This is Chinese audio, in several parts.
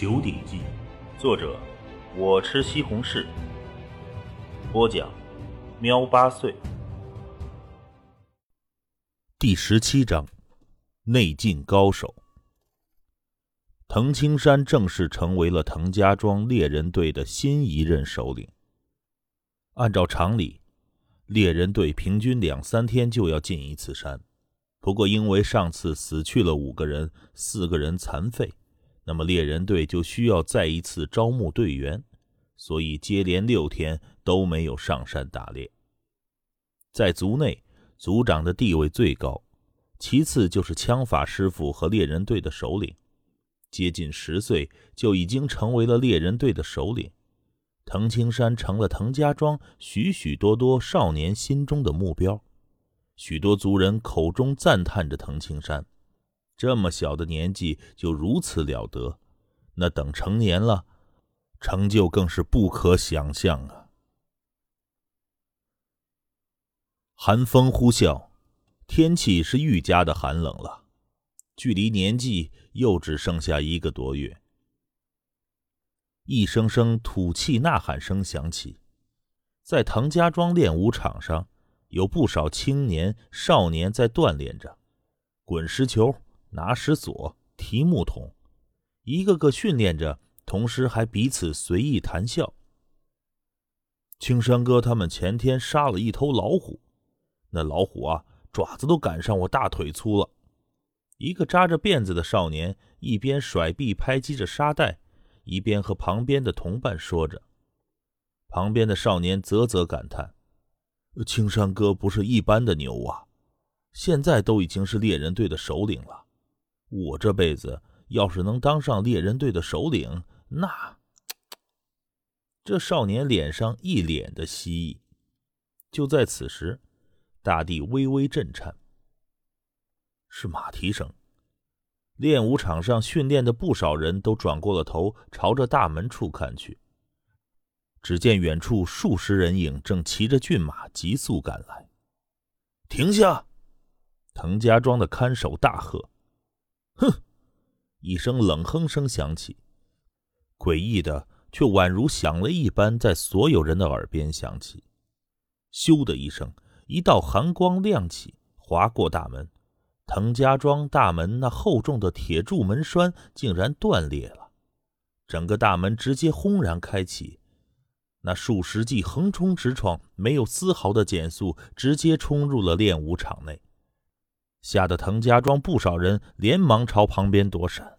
九鼎记》，作者我吃西红柿，播讲喵八岁。第十七章：内劲高手。滕青山正式成为了滕家庄猎人队的新一任首领。按照常理，猎人队平均两三天就要进一次山。不过，因为上次死去了五个人，四个人残废，那么猎人队就需要再一次招募队员，所以接连六天都没有上山打猎。在族内，族长的地位最高，其次就是枪法师傅和猎人队的首领。接近十岁就已经成为了猎人队的首领，滕青山成了滕家庄许许多多少年心中的目标。许多族人口中赞叹着滕青山，这么小的年纪就如此了得，那等成年了，成就更是不可想象啊！寒风呼啸，天气是愈加的寒冷了，距离年纪又只剩下一个多月。一声声吐气呐喊声响起，在滕家庄练武场上。有不少青年少年在锻炼着，滚石球、拿石锁、提木桶，一个个训练着，同时还彼此随意谈笑。青山哥他们前天杀了一头老虎，那老虎啊，爪子都赶上我大腿粗了。一个扎着辫子的少年一边甩臂拍击着沙袋，一边和旁边的同伴说着。旁边的少年啧啧感叹。青山哥不是一般的牛啊，现在都已经是猎人队的首领了。我这辈子要是能当上猎人队的首领，那……这少年脸上一脸的希意。就在此时，大地微微震颤，是马蹄声。练武场上训练的不少人都转过了头，朝着大门处看去。只见远处数十人影正骑着骏马急速赶来。停下！滕家庄的看守大喝：“哼！”一声冷哼声响起，诡异的却宛如响雷一般，在所有人的耳边响起。咻的一声，一道寒光亮起，划过大门。滕家庄大门那厚重的铁柱门栓竟然断裂了，整个大门直接轰然开启。那数十骑横冲直撞，没有丝毫的减速，直接冲入了练武场内，吓得滕家庄不少人连忙朝旁边躲闪。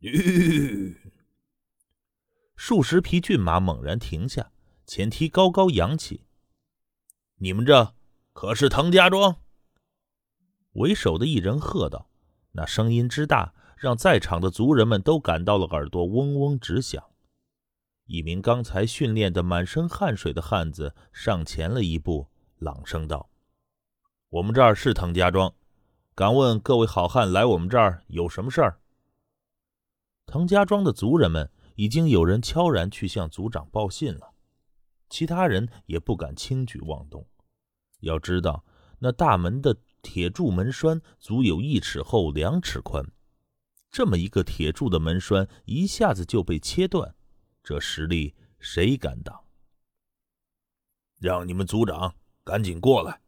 数十匹骏马猛然停下，前蹄高高扬起。你们这可是滕家庄？为首的一人喝道，那声音之大，让在场的族人们都感到了耳朵嗡嗡直响。一名刚才训练的满身汗水的汉子上前了一步，朗声道：“我们这儿是滕家庄，敢问各位好汉来我们这儿有什么事儿？”滕家庄的族人们已经有人悄然去向族长报信了，其他人也不敢轻举妄动。要知道，那大门的铁柱门栓足有一尺厚、两尺宽，这么一个铁柱的门栓一下子就被切断。这实力谁敢挡？让你们族长赶紧过来！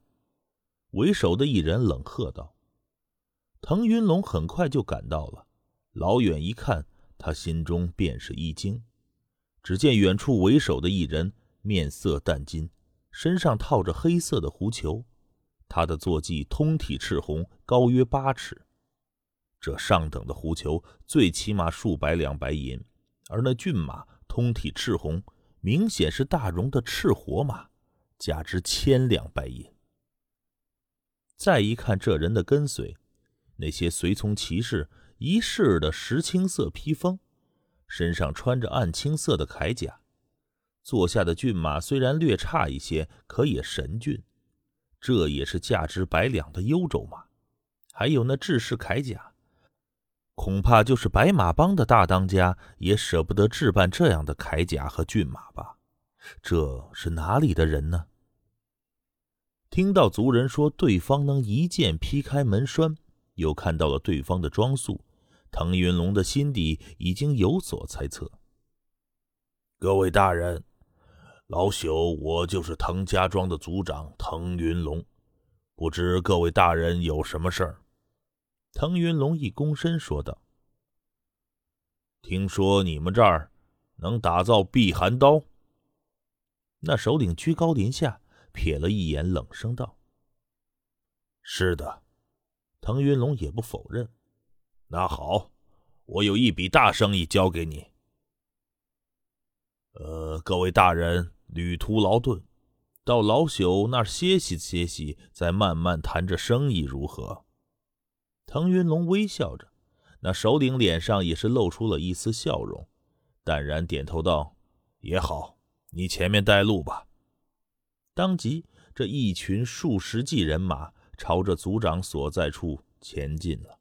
为首的一人冷喝道。腾云龙很快就赶到了，老远一看，他心中便是一惊。只见远处为首的一人面色淡金，身上套着黑色的狐裘，他的坐骑通体赤红，高约八尺。这上等的狐裘最起码数百两白银，而那骏马。通体赤红，明显是大荣的赤火马，价值千两白银。再一看这人的跟随，那些随从骑士一式的石青色披风，身上穿着暗青色的铠甲，坐下的骏马虽然略差一些，可也神骏，这也是价值百两的幽州马。还有那制式铠甲。恐怕就是白马帮的大当家也舍不得置办这样的铠甲和骏马吧？这是哪里的人呢？听到族人说对方能一剑劈开门栓，又看到了对方的装束，腾云龙的心底已经有所猜测。各位大人，老朽我就是滕家庄的族长腾云龙，不知各位大人有什么事儿？腾云龙一躬身说道：“听说你们这儿能打造避寒刀？”那首领居高临下瞥了一眼，冷声道：“是的。”腾云龙也不否认。那好，我有一笔大生意交给你。呃，各位大人，旅途劳顿，到老朽那儿歇息歇息，再慢慢谈这生意如何？腾云龙微笑着，那首领脸上也是露出了一丝笑容，淡然点头道：“也好，你前面带路吧。”当即，这一群数十骑人马朝着族长所在处。前进了。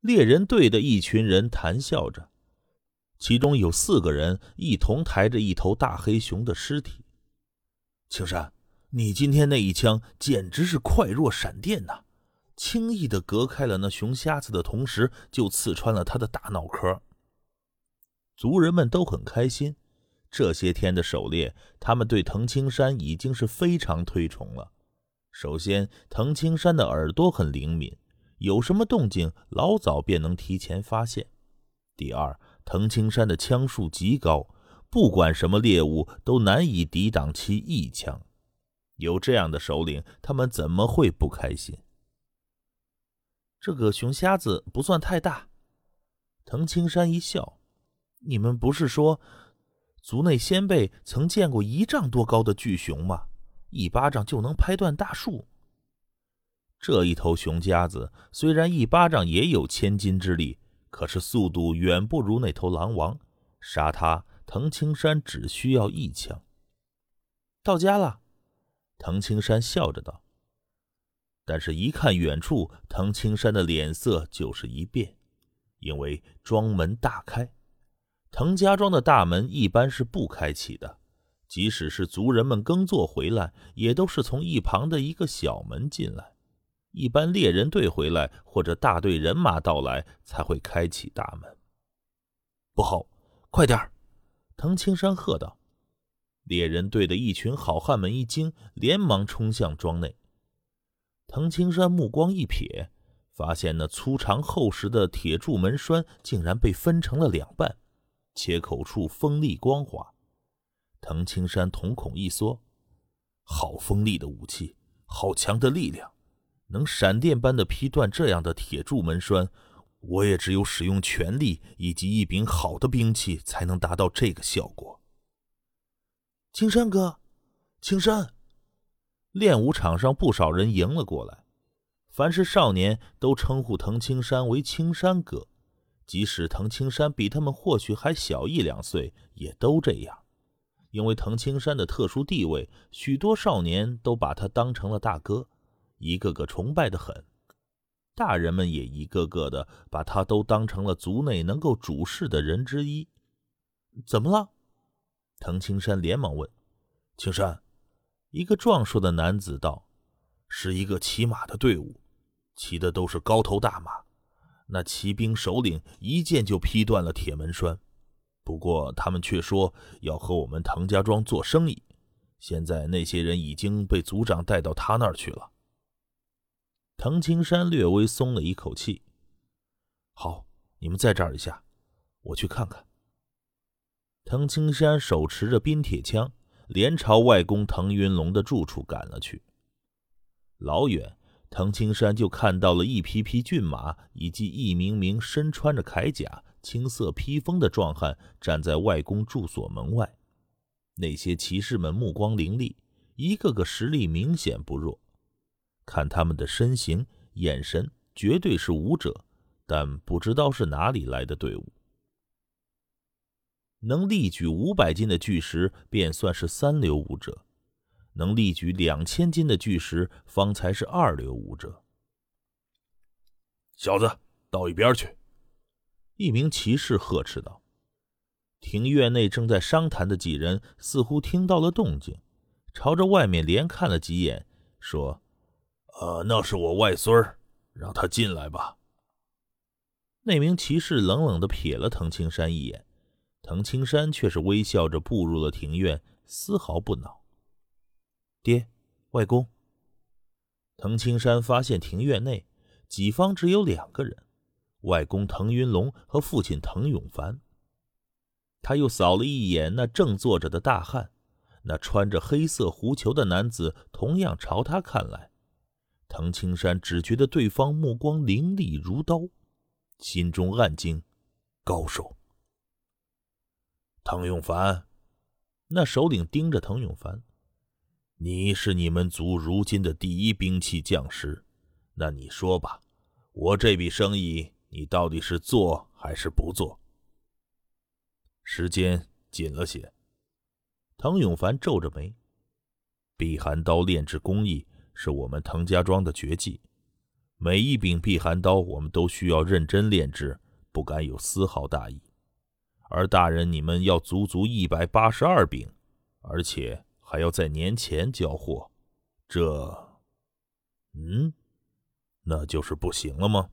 猎人队的一群人谈笑着，其中有四个人一同抬着一头大黑熊的尸体。青山，你今天那一枪简直是快若闪电呐！轻易的隔开了那熊瞎子的同时，就刺穿了他的大脑壳。族人们都很开心，这些天的狩猎，他们对藤青山已经是非常推崇了。首先，藤青山的耳朵很灵敏，有什么动静，老早便能提前发现。第二，藤青山的枪术极高，不管什么猎物都难以抵挡其一枪。有这样的首领，他们怎么会不开心？这个熊瞎子不算太大。藤青山一笑：“你们不是说，族内先辈曾见过一丈多高的巨熊吗？”一巴掌就能拍断大树。这一头熊夹子虽然一巴掌也有千斤之力，可是速度远不如那头狼王。杀他，藤青山只需要一枪。到家了，藤青山笑着道。但是，一看远处，藤青山的脸色就是一变，因为庄门大开。藤家庄的大门一般是不开启的。即使是族人们耕作回来，也都是从一旁的一个小门进来。一般猎人队回来或者大队人马到来，才会开启大门。不好，快点儿！藤青山喝道。猎人队的一群好汉们一惊，连忙冲向庄内。藤青山目光一瞥，发现那粗长厚实的铁柱门栓竟然被分成了两半，切口处锋利光滑。藤青山瞳孔一缩，好锋利的武器，好强的力量，能闪电般的劈断这样的铁柱门栓，我也只有使用全力以及一柄好的兵器，才能达到这个效果。青山哥，青山，练武场上不少人迎了过来，凡是少年都称呼藤青山为青山哥，即使藤青山比他们或许还小一两岁，也都这样。因为藤青山的特殊地位，许多少年都把他当成了大哥，一个个崇拜的很。大人们也一个个的把他都当成了族内能够主事的人之一。怎么了？藤青山连忙问。青山，一个壮硕的男子道：“是一个骑马的队伍，骑的都是高头大马。那骑兵首领一剑就劈断了铁门栓。”不过，他们却说要和我们滕家庄做生意。现在那些人已经被族长带到他那儿去了。滕青山略微松了一口气。好，你们在这儿一下，我去看看。滕青山手持着冰铁枪，连朝外公滕云龙的住处赶了去。老远，滕青山就看到了一匹匹骏马，以及一名名身穿着铠甲。青色披风的壮汉站在外公住所门外，那些骑士们目光凌厉，一个个实力明显不弱。看他们的身形、眼神，绝对是武者，但不知道是哪里来的队伍。能力举五百斤的巨石，便算是三流武者；能力举两千斤的巨石，方才是二流武者。小子，到一边去！一名骑士呵斥道：“庭院内正在商谈的几人似乎听到了动静，朝着外面连看了几眼，说：‘呃，那是我外孙儿，让他进来吧。’那名骑士冷冷地瞥了藤青山一眼，藤青山却是微笑着步入了庭院，丝毫不恼。爹，外公。藤青山发现庭院内己方只有两个人，外公藤云龙和父亲藤永凡。他又扫了一眼那正坐着的大汉，那穿着黑色狐裘的男子同样朝他看来。藤青山只觉得对方目光凌厉如刀。心中暗惊，高手。滕永凡，那首领盯着滕永凡：“你是你们族如今的第一兵器匠师，那你说吧，我这笔生意你到底是做还是不做？”时间紧了些，滕永凡皱着眉：“避寒刀炼制工艺是我们滕家庄的绝技。”每一柄避寒刀，我们都需要认真炼制，不敢有丝毫大意。而大人，你们要足足一百八十二柄，而且还要在年前交货，这……嗯，那就是不行了吗？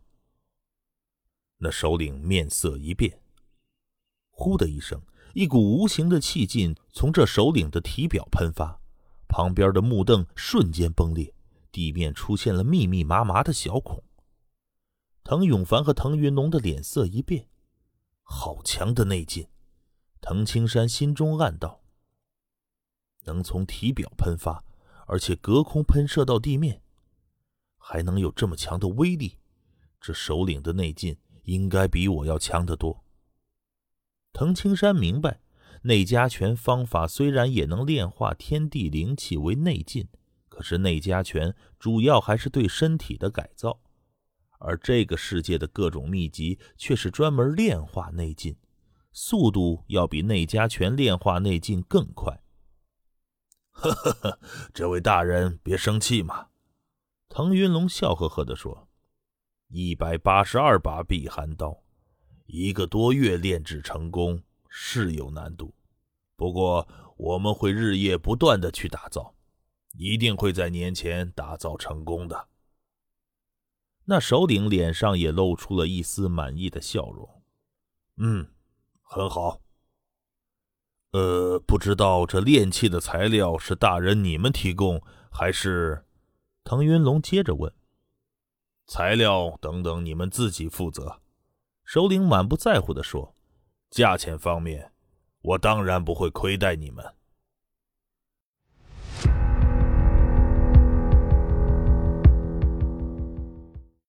那首领面色一变，呼的一声，一股无形的气劲从这首领的体表喷发，旁边的木凳瞬间崩裂。地面出现了密密麻麻的小孔。滕永凡和滕云龙的脸色一变，好强的内劲！滕青山心中暗道：能从体表喷发，而且隔空喷射到地面，还能有这么强的威力，这首领的内劲应该比我要强得多。藤青山明白，内家拳方法虽然也能炼化天地灵气为内劲。可是内家拳主要还是对身体的改造，而这个世界的各种秘籍却是专门炼化内劲，速度要比内家拳炼化内劲更快。呵呵呵，这位大人别生气嘛。腾云龙笑呵呵地说：“一百八十二把避寒刀，一个多月炼制成功是有难度，不过我们会日夜不断的去打造。”一定会在年前打造成功的。那首领脸上也露出了一丝满意的笑容。嗯，很好。呃，不知道这炼器的材料是大人你们提供，还是？腾云龙接着问。材料等等，你们自己负责。首领满不在乎地说：“价钱方面，我当然不会亏待你们。”